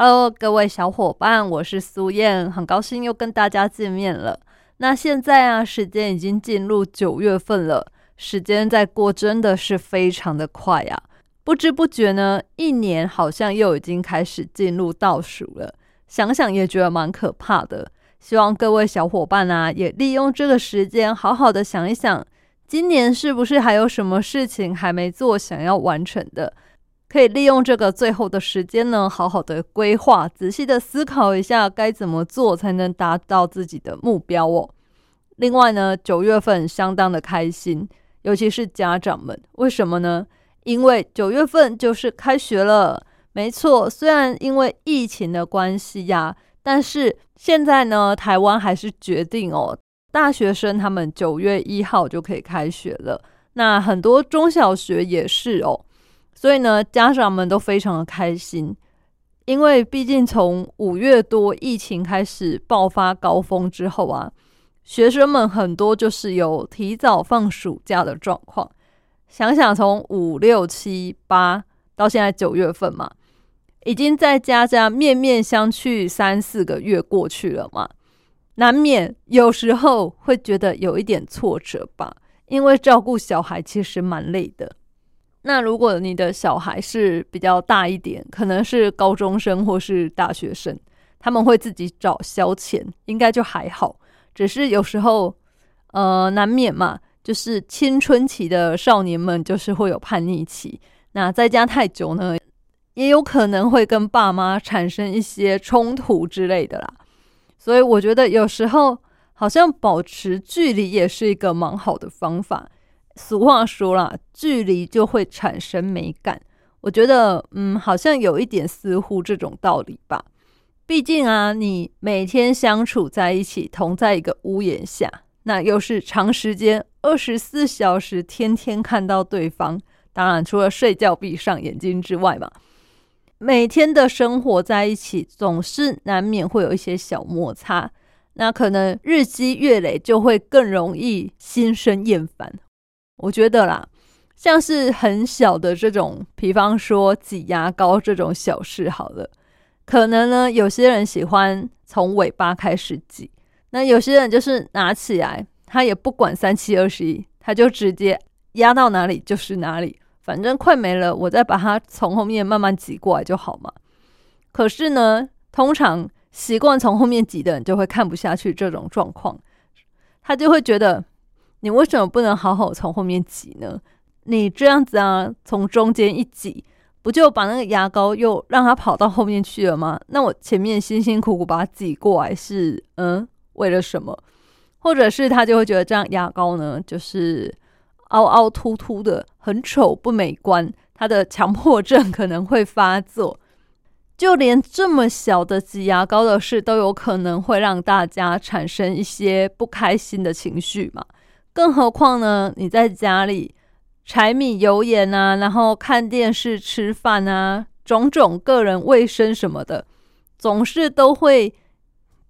Hello，各位小伙伴，我是苏燕，很高兴又跟大家见面了。那现在啊，时间已经进入九月份了，时间在过真的是非常的快啊！不知不觉呢，一年好像又已经开始进入倒数了，想想也觉得蛮可怕的。希望各位小伙伴啊，也利用这个时间，好好的想一想，今年是不是还有什么事情还没做，想要完成的。可以利用这个最后的时间呢，好好的规划，仔细的思考一下该怎么做才能达到自己的目标哦。另外呢，九月份相当的开心，尤其是家长们，为什么呢？因为九月份就是开学了。没错，虽然因为疫情的关系呀，但是现在呢，台湾还是决定哦，大学生他们九月一号就可以开学了。那很多中小学也是哦。所以呢，家长们都非常的开心，因为毕竟从五月多疫情开始爆发高峰之后啊，学生们很多就是有提早放暑假的状况。想想从五六七八到现在九月份嘛，已经在家家面面相觑三四个月过去了嘛，难免有时候会觉得有一点挫折吧，因为照顾小孩其实蛮累的。那如果你的小孩是比较大一点，可能是高中生或是大学生，他们会自己找消遣，应该就还好。只是有时候，呃，难免嘛，就是青春期的少年们就是会有叛逆期。那在家太久呢，也有可能会跟爸妈产生一些冲突之类的啦。所以我觉得有时候好像保持距离也是一个蛮好的方法。俗话说啦，距离就会产生美感。我觉得，嗯，好像有一点似乎这种道理吧。毕竟啊，你每天相处在一起，同在一个屋檐下，那又是长时间二十四小时，天天看到对方。当然，除了睡觉闭上眼睛之外嘛，每天的生活在一起，总是难免会有一些小摩擦。那可能日积月累，就会更容易心生厌烦。我觉得啦，像是很小的这种，比方说挤牙膏这种小事，好了，可能呢，有些人喜欢从尾巴开始挤，那有些人就是拿起来，他也不管三七二十一，他就直接压到哪里就是哪里，反正快没了，我再把它从后面慢慢挤过来就好嘛。可是呢，通常习惯从后面挤的人就会看不下去这种状况，他就会觉得。你为什么不能好好从后面挤呢？你这样子啊，从中间一挤，不就把那个牙膏又让它跑到后面去了吗？那我前面辛辛苦苦把它挤过来是嗯为了什么？或者是他就会觉得这样牙膏呢，就是凹凹凸凸的，很丑不美观，他的强迫症可能会发作。就连这么小的挤牙膏的事，都有可能会让大家产生一些不开心的情绪嘛。更何况呢？你在家里柴米油盐啊，然后看电视、吃饭啊，种种个人卫生什么的，总是都会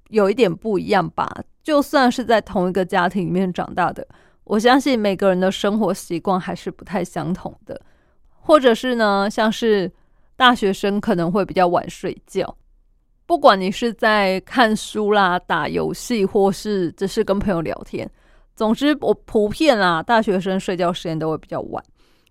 有一点不一样吧。就算是在同一个家庭里面长大的，我相信每个人的生活习惯还是不太相同的。或者是呢，像是大学生可能会比较晚睡觉，不管你是在看书啦、打游戏，或是只是跟朋友聊天。总之，我普遍啊，大学生睡觉时间都会比较晚。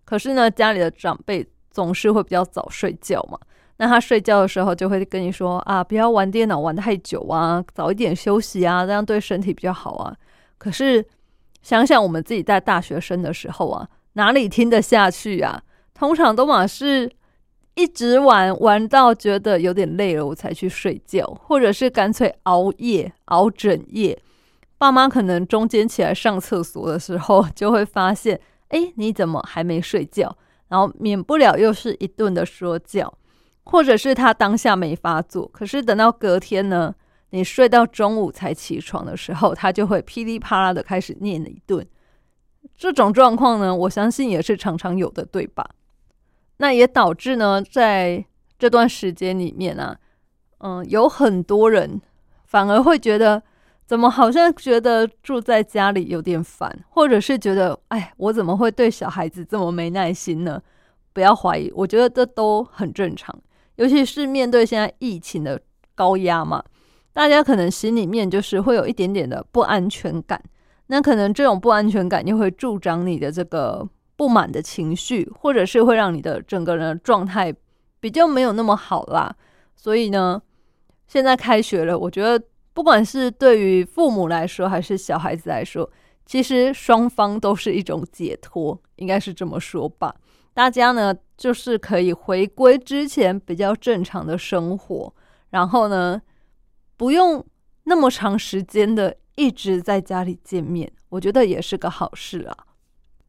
可是呢，家里的长辈总是会比较早睡觉嘛。那他睡觉的时候就会跟你说啊，不要玩电脑玩太久啊，早一点休息啊，这样对身体比较好啊。可是想想我们自己在大学生的时候啊，哪里听得下去啊？通常都嘛是一直玩玩到觉得有点累了，我才去睡觉，或者是干脆熬夜熬整夜。爸妈可能中间起来上厕所的时候，就会发现，哎，你怎么还没睡觉？然后免不了又是一顿的说教，或者是他当下没发作，可是等到隔天呢，你睡到中午才起床的时候，他就会噼里啪啦的开始念了一顿。这种状况呢，我相信也是常常有的，对吧？那也导致呢，在这段时间里面啊，嗯，有很多人反而会觉得，怎么好像觉得住在家里有点烦，或者是觉得，哎，我怎么会对小孩子这么没耐心呢？不要怀疑，我觉得这都很正常，尤其是面对现在疫情的高压嘛，大家可能心里面就是会有一点点的不安全感，那可能这种不安全感又会助长你的这个。不满的情绪，或者是会让你的整个人的状态比较没有那么好啦。所以呢，现在开学了，我觉得不管是对于父母来说，还是小孩子来说，其实双方都是一种解脱，应该是这么说吧。大家呢，就是可以回归之前比较正常的生活，然后呢，不用那么长时间的一直在家里见面，我觉得也是个好事啊。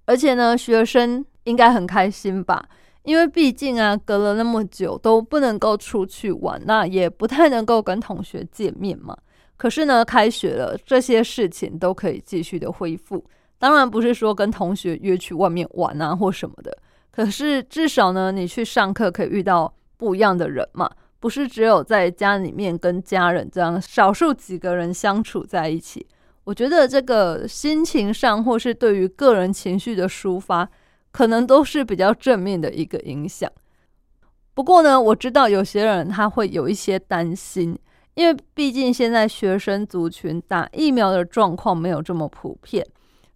而且呢，学生应该很开心吧？因为毕竟啊，隔了那么久都不能够出去玩，那也不太能够跟同学见面嘛。可是呢，开学了，这些事情都可以继续的恢复。当然不是说跟同学约去外面玩啊或什么的，可是至少呢，你去上课可以遇到不一样的人嘛，不是只有在家里面跟家人这样少数几个人相处在一起。我觉得这个心情上，或是对于个人情绪的抒发，可能都是比较正面的一个影响。不过呢，我知道有些人他会有一些担心，因为毕竟现在学生族群打疫苗的状况没有这么普遍。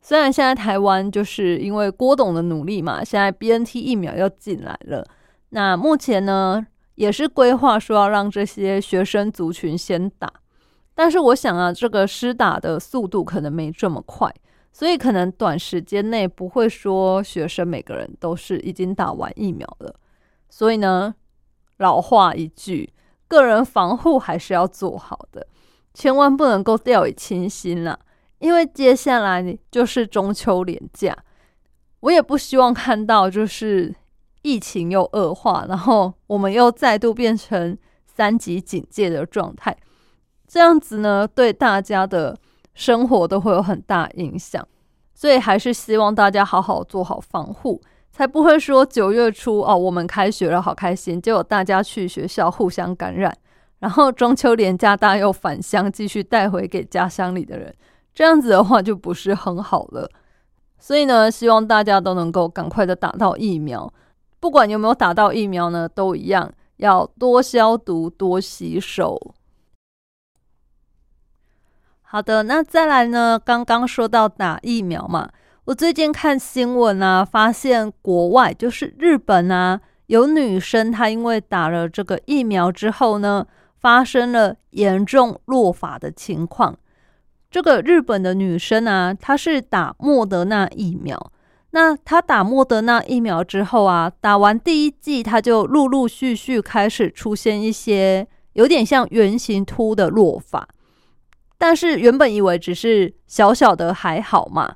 虽然现在台湾就是因为郭董的努力嘛，现在 BNT 疫苗要进来了，那目前呢也是规划说要让这些学生族群先打。但是我想啊，这个施打的速度可能没这么快，所以可能短时间内不会说学生每个人都是已经打完疫苗了。所以呢，老话一句，个人防护还是要做好的，千万不能够掉以轻心了。因为接下来就是中秋连假，我也不希望看到就是疫情又恶化，然后我们又再度变成三级警戒的状态。这样子呢，对大家的生活都会有很大影响，所以还是希望大家好好做好防护，才不会说九月初哦，我们开学了，好开心，结果大家去学校互相感染，然后中秋连假大家又返乡，继续带回给家乡里的人，这样子的话就不是很好了。所以呢，希望大家都能够赶快的打到疫苗，不管有没有打到疫苗呢，都一样要多消毒、多洗手。好的，那再来呢？刚刚说到打疫苗嘛，我最近看新闻啊，发现国外就是日本啊，有女生她因为打了这个疫苗之后呢，发生了严重落发的情况。这个日本的女生啊，她是打莫德纳疫苗，那她打莫德纳疫苗之后啊，打完第一剂，她就陆陆续续开始出现一些有点像圆形秃的落发。但是原本以为只是小小的还好嘛，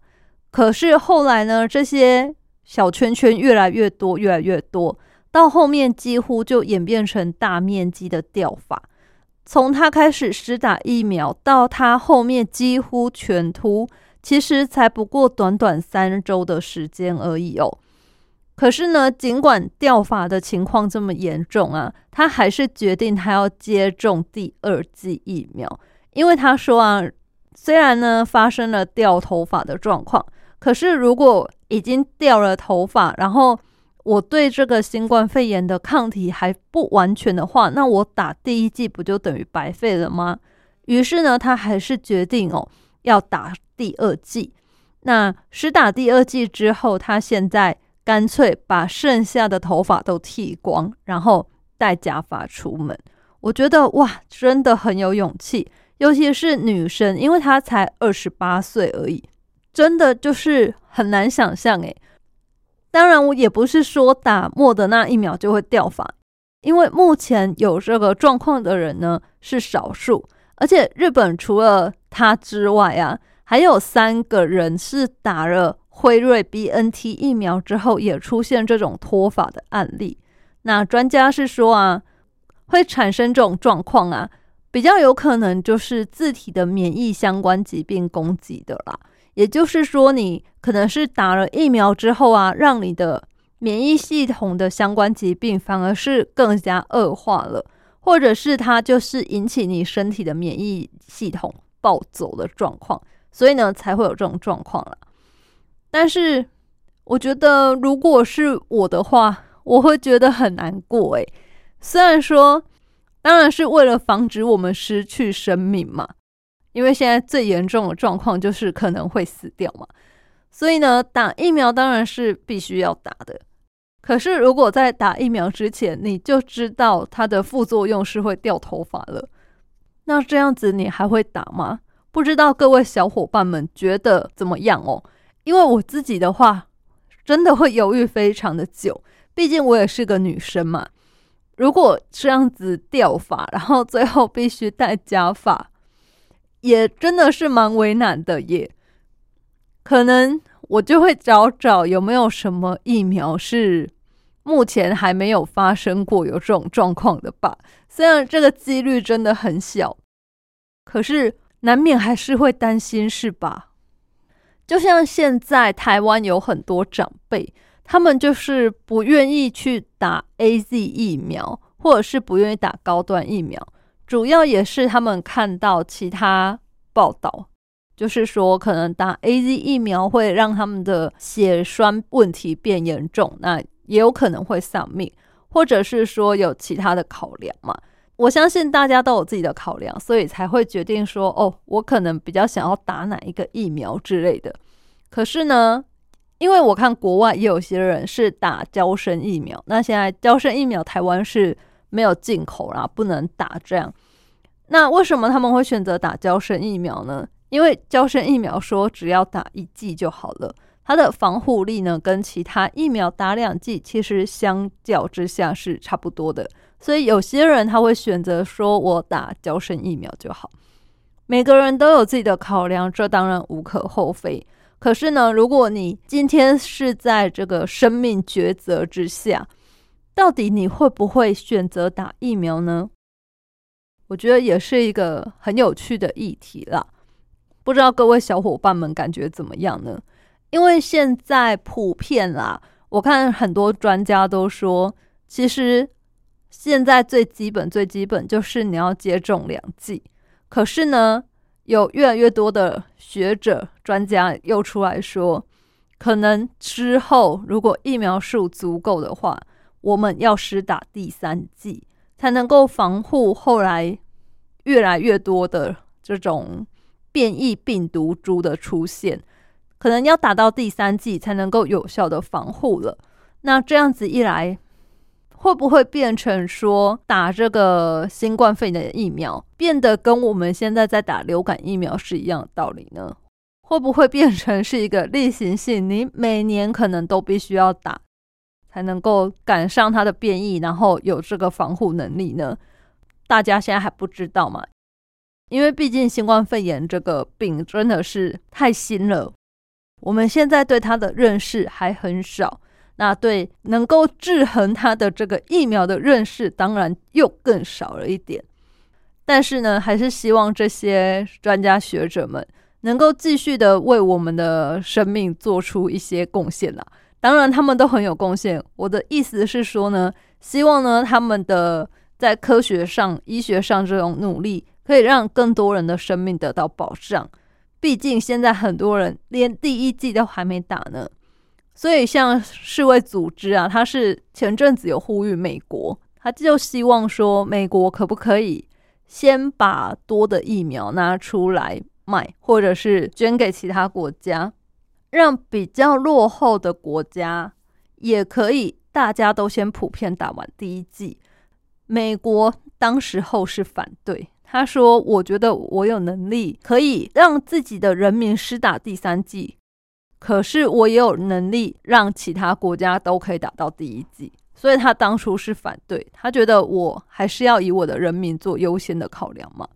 可是后来呢，这些小圈圈越来越多，越来越多，到后面几乎就演变成大面积的掉发。从他开始施打疫苗到他后面几乎全秃，其实才不过短短三周的时间而已哦。可是呢，尽管掉发的情况这么严重啊，他还是决定他要接种第二剂疫苗。因为他说啊，虽然呢发生了掉头发的状况，可是如果已经掉了头发，然后我对这个新冠肺炎的抗体还不完全的话，那我打第一剂不就等于白费了吗？于是呢，他还是决定哦要打第二剂。那施打第二剂之后，他现在干脆把剩下的头发都剃光，然后戴假发出门。我觉得哇，真的很有勇气。尤其是女生，因为她才二十八岁而已，真的就是很难想象诶。当然，我也不是说打莫德纳疫苗就会掉发，因为目前有这个状况的人呢是少数，而且日本除了他之外啊，还有三个人是打了辉瑞 BNT 疫苗之后也出现这种脱发的案例。那专家是说啊。会产生这种状况啊，比较有可能就是自体的免疫相关疾病攻击的啦。也就是说，你可能是打了疫苗之后啊，让你的免疫系统的相关疾病反而是更加恶化了，或者是它就是引起你身体的免疫系统暴走的状况，所以呢才会有这种状况了。但是我觉得，如果是我的话，我会觉得很难过。诶，虽然说，当然是为了防止我们失去生命嘛。因为现在最严重的状况就是可能会死掉嘛，所以呢，打疫苗当然是必须要打的。可是如果在打疫苗之前你就知道它的副作用是会掉头发了，那这样子你还会打吗？不知道各位小伙伴们觉得怎么样哦？因为我自己的话，真的会犹豫非常的久，毕竟我也是个女生嘛。如果这样子掉发，然后最后必须戴假发。也真的是蛮为难的，耶。可能我就会找找有没有什么疫苗是目前还没有发生过有这种状况的吧。虽然这个几率真的很小，可是难免还是会担心，是吧？就像现在台湾有很多长辈，他们就是不愿意去打 A Z 疫苗，或者是不愿意打高端疫苗。主要也是他们看到其他报道，就是说可能打 A Z 疫苗会让他们的血栓问题变严重，那也有可能会丧命，或者是说有其他的考量嘛。我相信大家都有自己的考量，所以才会决定说，哦，我可能比较想要打哪一个疫苗之类的。可是呢，因为我看国外也有些人是打胶生疫苗，那现在胶生疫苗台湾是。没有进口啦，不能打这样。那为什么他们会选择打胶生疫苗呢？因为胶生疫苗说只要打一剂就好了，它的防护力呢跟其他疫苗打两剂其实相较之下是差不多的。所以有些人他会选择说我打胶生疫苗就好。每个人都有自己的考量，这当然无可厚非。可是呢，如果你今天是在这个生命抉择之下。到底你会不会选择打疫苗呢？我觉得也是一个很有趣的议题啦。不知道各位小伙伴们感觉怎么样呢？因为现在普遍啦，我看很多专家都说，其实现在最基本、最基本就是你要接种两剂。可是呢，有越来越多的学者、专家又出来说，可能之后如果疫苗数足够的话。我们要施打第三剂，才能够防护后来越来越多的这种变异病毒株的出现。可能要打到第三剂才能够有效的防护了。那这样子一来，会不会变成说打这个新冠肺炎的疫苗，变得跟我们现在在打流感疫苗是一样的道理呢？会不会变成是一个例行性？你每年可能都必须要打？才能够赶上它的变异，然后有这个防护能力呢？大家现在还不知道嘛？因为毕竟新冠肺炎这个病真的是太新了，我们现在对它的认识还很少。那对能够制衡它的这个疫苗的认识，当然又更少了一点。但是呢，还是希望这些专家学者们能够继续的为我们的生命做出一些贡献啦。当然，他们都很有贡献。我的意思是说呢，希望呢，他们的在科学上、医学上这种努力，可以让更多人的生命得到保障。毕竟现在很多人连第一剂都还没打呢，所以像世卫组织啊，他是前阵子有呼吁美国，他就希望说，美国可不可以先把多的疫苗拿出来卖，或者是捐给其他国家。让比较落后的国家也可以，大家都先普遍打完第一剂。美国当时候是反对，他说：“我觉得我有能力可以让自己的人民施打第三剂，可是我也有能力让其他国家都可以打到第一剂。”所以他当初是反对，他觉得我还是要以我的人民做优先的考量嘛。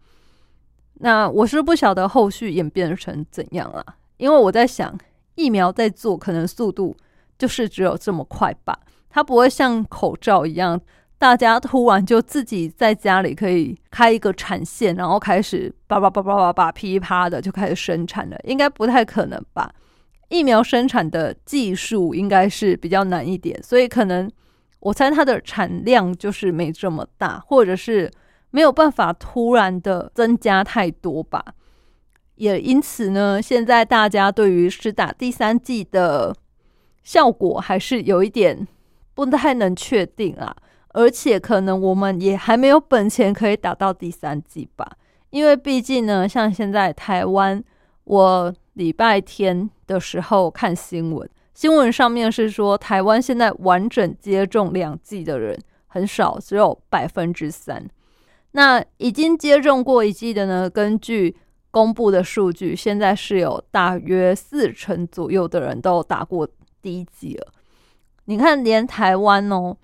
那我是不晓得后续演变成怎样啊，因为我在想。疫苗在做，可能速度就是只有这么快吧。它不会像口罩一样，大家突然就自己在家里可以开一个产线，然后开始叭叭叭叭叭叭噼啪的就开始生产了，应该不太可能吧？疫苗生产的技术应该是比较难一点，所以可能我猜它的产量就是没这么大，或者是没有办法突然的增加太多吧。也因此呢，现在大家对于施打第三剂的效果还是有一点不太能确定啊。而且可能我们也还没有本钱可以打到第三季吧，因为毕竟呢，像现在台湾，我礼拜天的时候看新闻，新闻上面是说台湾现在完整接种两剂的人很少，只有百分之三。那已经接种过一剂的呢，根据公布的数据，现在是有大约四成左右的人都打过第一剂了。你看，连台湾哦。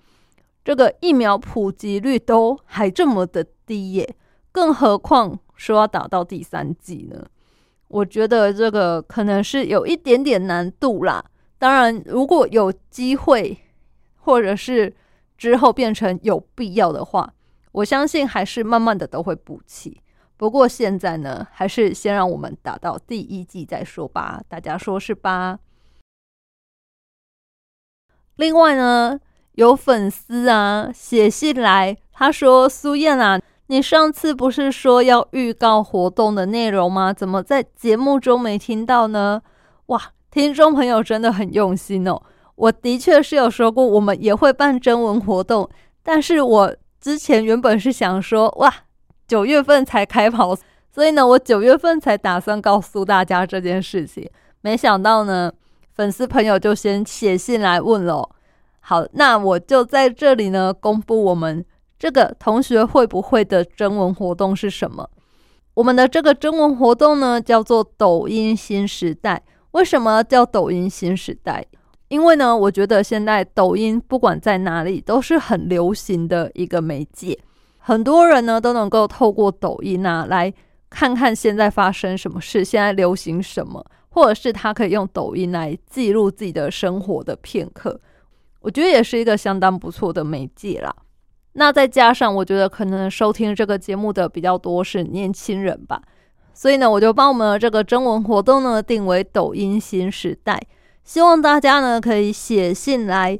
这个疫苗普及率都还这么的低耶，更何况说要打到第三季呢？我觉得这个可能是有一点点难度啦。当然，如果有机会，或者是之后变成有必要的话，我相信还是慢慢的都会补齐。不过现在呢，还是先让我们打到第一季再说吧。大家说是吧？另外呢？有粉丝啊写信来，他说：“苏燕啊，你上次不是说要预告活动的内容吗？怎么在节目中没听到呢？”哇，听众朋友真的很用心哦。我的确是有说过，我们也会办征文活动，但是我之前原本是想说，哇，九月份才开跑，所以呢，我九月份才打算告诉大家这件事情。没想到呢，粉丝朋友就先写信来问了。好，那我就在这里呢，公布我们这个同学会不会的征文活动是什么？我们的这个征文活动呢，叫做抖音新时代。为什么叫抖音新时代？因为呢，我觉得现在抖音不管在哪里都是很流行的一个媒介，很多人呢都能够透过抖音啊来看看现在发生什么事，现在流行什么，或者是他可以用抖音来记录自己的生活的片刻。我觉得也是一个相当不错的媒介啦。那再加上，我觉得可能收听这个节目的比较多是年轻人吧，所以呢，我就把我们的这个征文活动呢定为抖音新时代，希望大家呢可以写信来，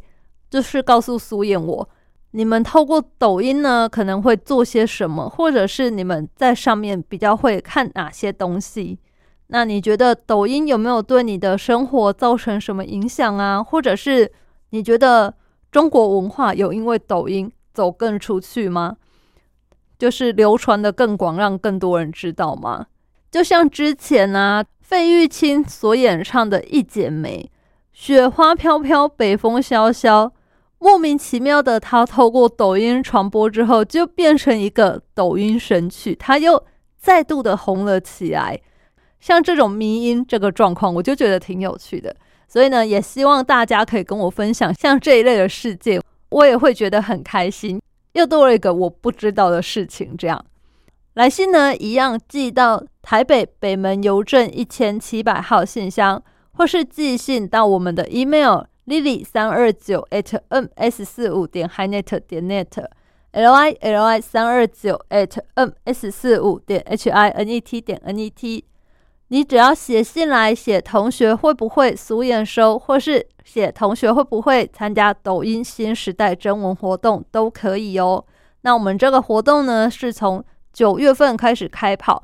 就是告诉苏燕我，你们透过抖音呢可能会做些什么，或者是你们在上面比较会看哪些东西。那你觉得抖音有没有对你的生活造成什么影响啊？或者是？你觉得中国文化有因为抖音走更出去吗？就是流传的更广，让更多人知道吗？就像之前啊，费玉清所演唱的《一剪梅》，雪花飘飘，北风萧萧，莫名其妙的，他透过抖音传播之后，就变成一个抖音神曲，他又再度的红了起来。像这种迷音这个状况，我就觉得挺有趣的。所以呢，也希望大家可以跟我分享像这一类的事件，我也会觉得很开心，又多了一个我不知道的事情。这样来信呢，一样寄到台北北门邮政一千七百号信箱，或是寄信到我们的 email lily 三二九 at ms 四五点 hinet 点 net l i l i 三二九 at ms 四五点 h i n e t 点 n e t。你只要写信来，写同学会不会俗眼收，或是写同学会不会参加抖音新时代征文活动都可以哦。那我们这个活动呢，是从九月份开始开跑，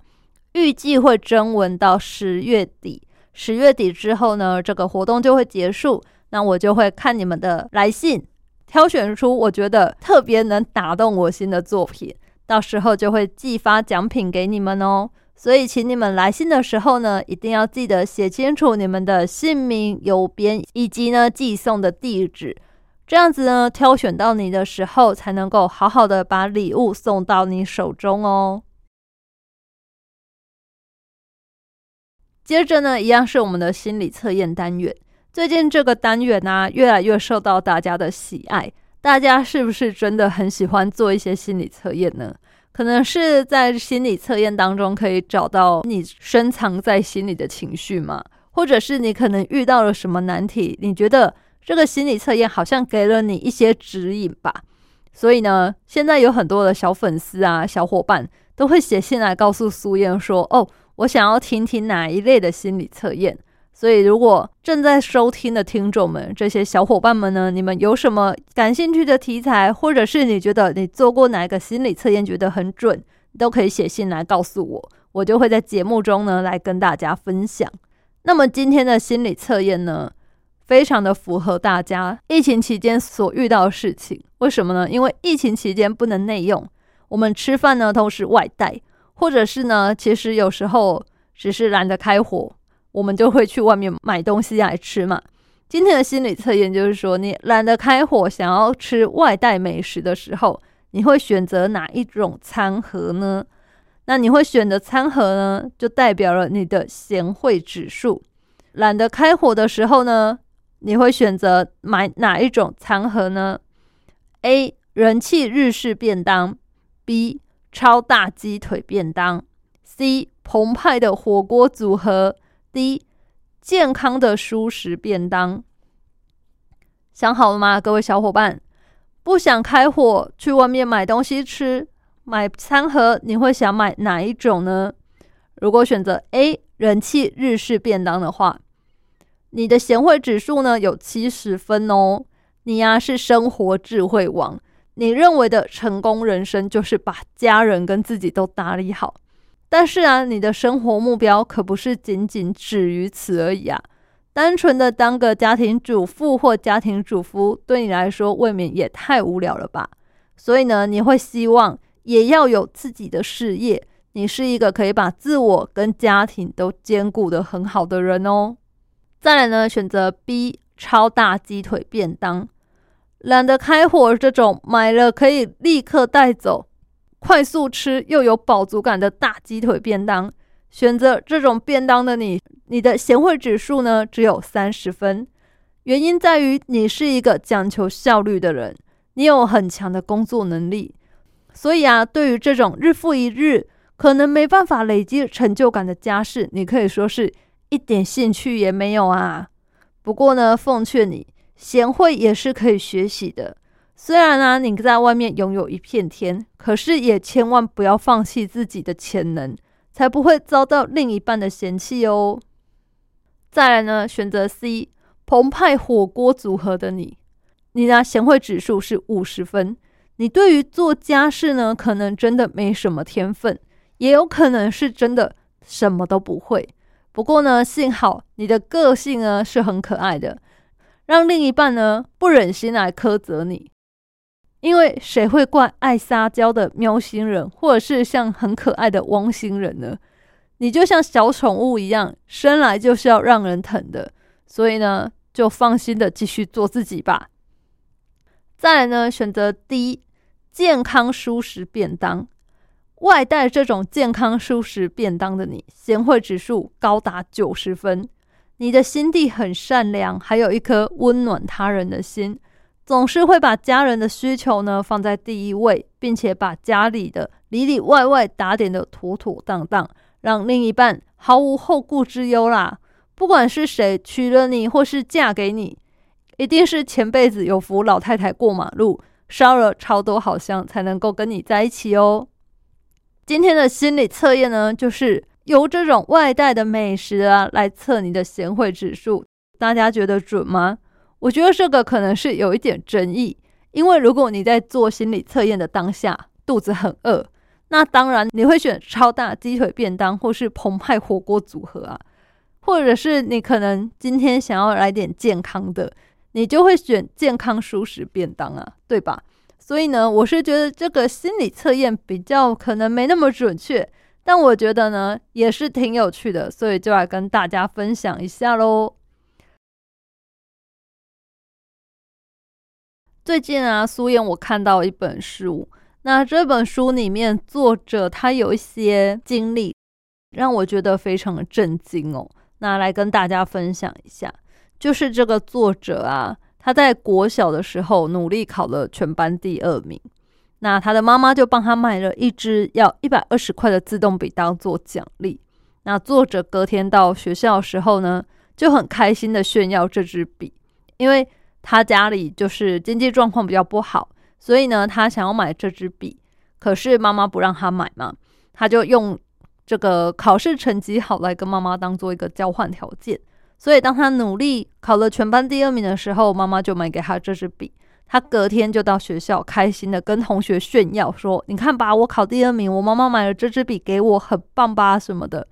预计会征文到十月底。十月底之后呢，这个活动就会结束。那我就会看你们的来信，挑选出我觉得特别能打动我心的作品，到时候就会寄发奖品给你们哦。所以，请你们来信的时候呢，一定要记得写清楚你们的姓名、邮编以及呢寄送的地址，这样子呢，挑选到你的时候，才能够好好的把礼物送到你手中哦。接着呢，一样是我们的心理测验单元。最近这个单元呢，越来越受到大家的喜爱。大家是不是真的很喜欢做一些心理测验呢？可能是在心理测验当中可以找到你深藏在心里的情绪吗？或者是你可能遇到了什么难题？你觉得这个心理测验好像给了你一些指引吧？所以呢，现在有很多的小粉丝啊、小伙伴都会写信来告诉苏燕说：“哦，我想要听听哪一类的心理测验。”所以，如果正在收听的听众们，这些小伙伴们呢，你们有什么感兴趣的题材，或者是你觉得你做过哪一个心理测验觉得很准，都可以写信来告诉我，我就会在节目中呢来跟大家分享。那么今天的心理测验呢，非常的符合大家疫情期间所遇到的事情。为什么呢？因为疫情期间不能内用，我们吃饭呢都是外带，或者是呢，其实有时候只是懒得开火。我们就会去外面买东西来吃嘛。今天的心理测验就是说，你懒得开火，想要吃外带美食的时候，你会选择哪一种餐盒呢？那你会选择餐盒呢，就代表了你的贤惠指数。懒得开火的时候呢，你会选择买哪一种餐盒呢？A. 人气日式便当，B. 超大鸡腿便当，C. 澎湃的火锅组合。第一，健康的舒食便当，想好了吗，各位小伙伴？不想开火去外面买东西吃，买餐盒，你会想买哪一种呢？如果选择 A 人气日式便当的话，你的贤惠指数呢有七十分哦。你呀是生活智慧王，你认为的成功人生就是把家人跟自己都打理好。但是啊，你的生活目标可不是仅仅止于此而已啊！单纯的当个家庭主妇或家庭主夫，对你来说未免也太无聊了吧？所以呢，你会希望也要有自己的事业。你是一个可以把自我跟家庭都兼顾的很好的人哦。再来呢，选择 B 超大鸡腿便当，懒得开火，这种买了可以立刻带走。快速吃又有饱足感的大鸡腿便当，选择这种便当的你，你的贤惠指数呢只有三十分。原因在于你是一个讲求效率的人，你有很强的工作能力，所以啊，对于这种日复一日可能没办法累积成就感的家事，你可以说是一点兴趣也没有啊。不过呢，奉劝你，贤惠也是可以学习的。虽然呢，你在外面拥有一片天，可是也千万不要放弃自己的潜能，才不会遭到另一半的嫌弃哦。再来呢，选择 C 澎湃火锅组合的你，你呢贤惠指数是五十分。你对于做家事呢，可能真的没什么天分，也有可能是真的什么都不会。不过呢，幸好你的个性呢是很可爱的，让另一半呢不忍心来苛责你。因为谁会怪爱撒娇的喵星人，或者是像很可爱的汪星人呢？你就像小宠物一样，生来就是要让人疼的。所以呢，就放心的继续做自己吧。再来呢，选择 D 健康舒适便当，外带这种健康舒适便当的你，贤惠指数高达九十分。你的心地很善良，还有一颗温暖他人的心。总是会把家人的需求呢放在第一位，并且把家里的里里外外打点的妥妥当当，让另一半毫无后顾之忧啦。不管是谁娶了你，或是嫁给你，一定是前辈子有扶老太太过马路，烧了超多好香，才能够跟你在一起哦。今天的心理测验呢，就是由这种外带的美食啊来测你的贤惠指数，大家觉得准吗？我觉得这个可能是有一点争议，因为如果你在做心理测验的当下肚子很饿，那当然你会选超大鸡腿便当或是澎湃火锅组合啊，或者是你可能今天想要来点健康的，你就会选健康舒适便当啊，对吧？所以呢，我是觉得这个心理测验比较可能没那么准确，但我觉得呢也是挺有趣的，所以就来跟大家分享一下喽。最近啊，苏燕我看到一本书，那这本书里面作者他有一些经历，让我觉得非常的震惊哦。那来跟大家分享一下，就是这个作者啊，他在国小的时候努力考了全班第二名，那他的妈妈就帮他买了一支要一百二十块的自动笔当做奖励。那作者隔天到学校的时候呢，就很开心的炫耀这支笔，因为。他家里就是经济状况比较不好，所以呢，他想要买这支笔，可是妈妈不让他买嘛，他就用这个考试成绩好来跟妈妈当做一个交换条件。所以当他努力考了全班第二名的时候，妈妈就买给他这支笔。他隔天就到学校，开心的跟同学炫耀说：“你看吧，我考第二名，我妈妈买了这支笔给我，很棒吧？什么的。”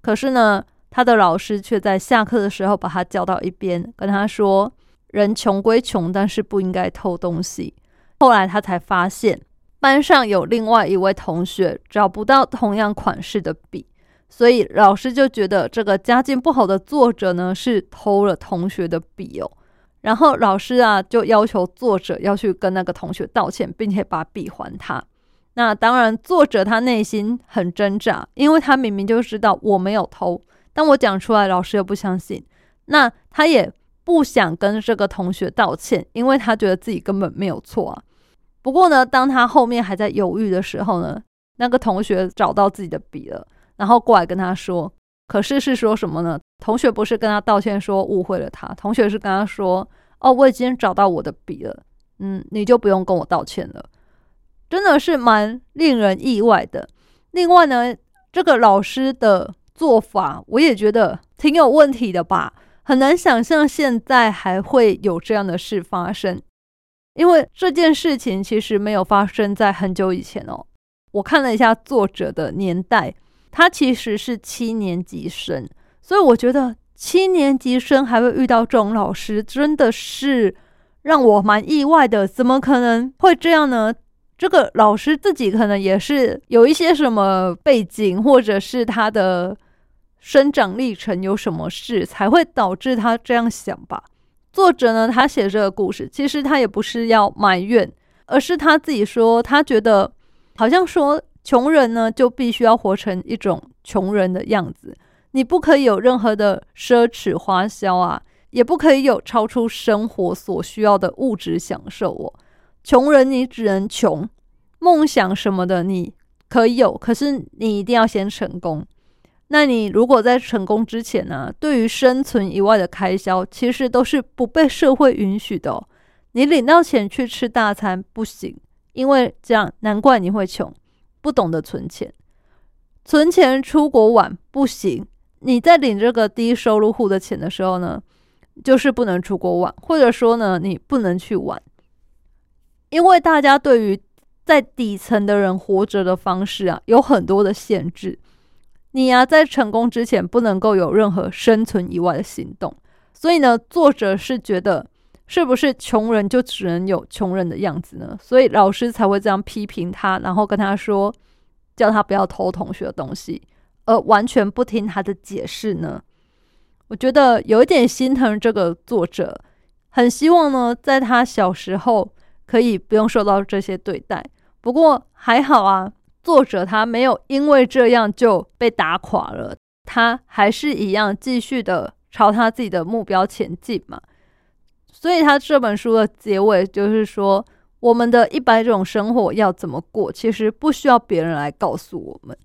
可是呢，他的老师却在下课的时候把他叫到一边，跟他说：“人穷归穷，但是不应该偷东西。”后来他才发现，班上有另外一位同学找不到同样款式的笔。所以老师就觉得这个家境不好的作者呢是偷了同学的笔哦，然后老师啊就要求作者要去跟那个同学道歉，并且把笔还他。那当然，作者他内心很挣扎，因为他明明就知道我没有偷，但我讲出来老师又不相信。那他也不想跟这个同学道歉，因为他觉得自己根本没有错啊。不过呢，当他后面还在犹豫的时候呢，那个同学找到自己的笔了。然后过来跟他说，可是是说什么呢？同学不是跟他道歉说误会了他，同学是跟他说：“哦，我已经找到我的笔了，嗯，你就不用跟我道歉了。”真的是蛮令人意外的。另外呢，这个老师的做法我也觉得挺有问题的吧，很难想象现在还会有这样的事发生，因为这件事情其实没有发生在很久以前哦。我看了一下作者的年代。他其实是七年级生，所以我觉得七年级生还会遇到这种老师，真的是让我蛮意外的。怎么可能会这样呢？这个老师自己可能也是有一些什么背景，或者是他的生长历程有什么事，才会导致他这样想吧。作者呢，他写这个故事，其实他也不是要埋怨，而是他自己说，他觉得好像说。穷人呢，就必须要活成一种穷人的样子。你不可以有任何的奢侈花销啊，也不可以有超出生活所需要的物质享受哦。穷人你只能穷，梦想什么的你可以有，可是你一定要先成功。那你如果在成功之前呢，对于生存以外的开销，其实都是不被社会允许的。你领到钱去吃大餐不行，因为这样难怪你会穷。不懂得存钱，存钱出国玩不行。你在领这个低收入户的钱的时候呢，就是不能出国玩，或者说呢，你不能去玩，因为大家对于在底层的人活着的方式啊，有很多的限制。你呀，在成功之前不能够有任何生存以外的行动。所以呢，作者是觉得。是不是穷人就只能有穷人的样子呢？所以老师才会这样批评他，然后跟他说，叫他不要偷同学的东西，而完全不听他的解释呢？我觉得有一点心疼这个作者，很希望呢，在他小时候可以不用受到这些对待。不过还好啊，作者他没有因为这样就被打垮了，他还是一样继续的朝他自己的目标前进嘛。所以他这本书的结尾就是说，我们的一百种生活要怎么过，其实不需要别人来告诉我们。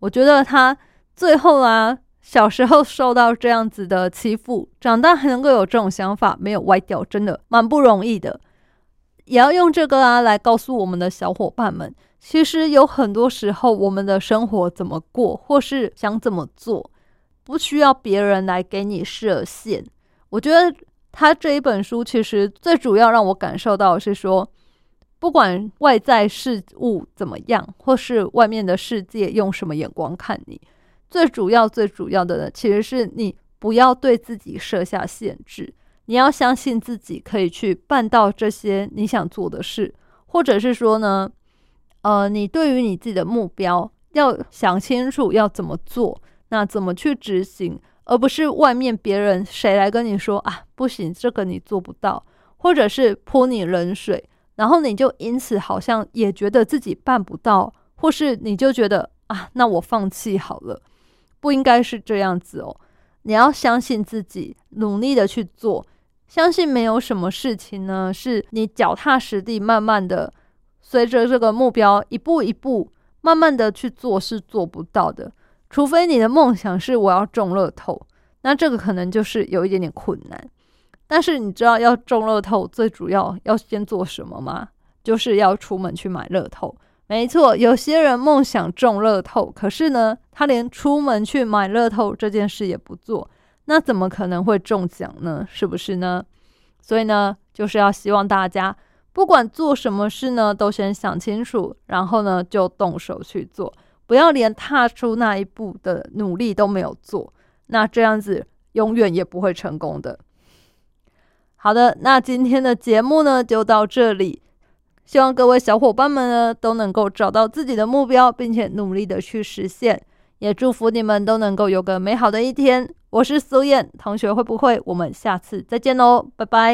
我觉得他最后啊，小时候受到这样子的欺负，长大还能够有这种想法，没有歪掉，真的蛮不容易的。也要用这个啊来告诉我们的小伙伴们，其实有很多时候，我们的生活怎么过，或是想怎么做，不需要别人来给你设限。我觉得。他这一本书其实最主要让我感受到是说，不管外在事物怎么样，或是外面的世界用什么眼光看你，最主要最主要的呢，其实是你不要对自己设下限制，你要相信自己可以去办到这些你想做的事，或者是说呢，呃，你对于你自己的目标要想清楚要怎么做，那怎么去执行。而不是外面别人谁来跟你说啊，不行，这个你做不到，或者是泼你冷水，然后你就因此好像也觉得自己办不到，或是你就觉得啊，那我放弃好了，不应该是这样子哦。你要相信自己，努力的去做，相信没有什么事情呢，是你脚踏实地，慢慢的随着这个目标一步一步慢慢的去做是做不到的。除非你的梦想是我要中乐透，那这个可能就是有一点点困难。但是你知道要中乐透最主要要先做什么吗？就是要出门去买乐透。没错，有些人梦想中乐透，可是呢，他连出门去买乐透这件事也不做，那怎么可能会中奖呢？是不是呢？所以呢，就是要希望大家不管做什么事呢，都先想清楚，然后呢就动手去做，不要连踏出那一步的努力都没有做，那这样子永远也不会成功的。好的，那今天的节目呢就到这里。希望各位小伙伴们呢都能够找到自己的目标，并且努力的去实现。也祝福你们都能够有个美好的一天。我是苏燕同学，会不会？我们下次再见喽，拜拜。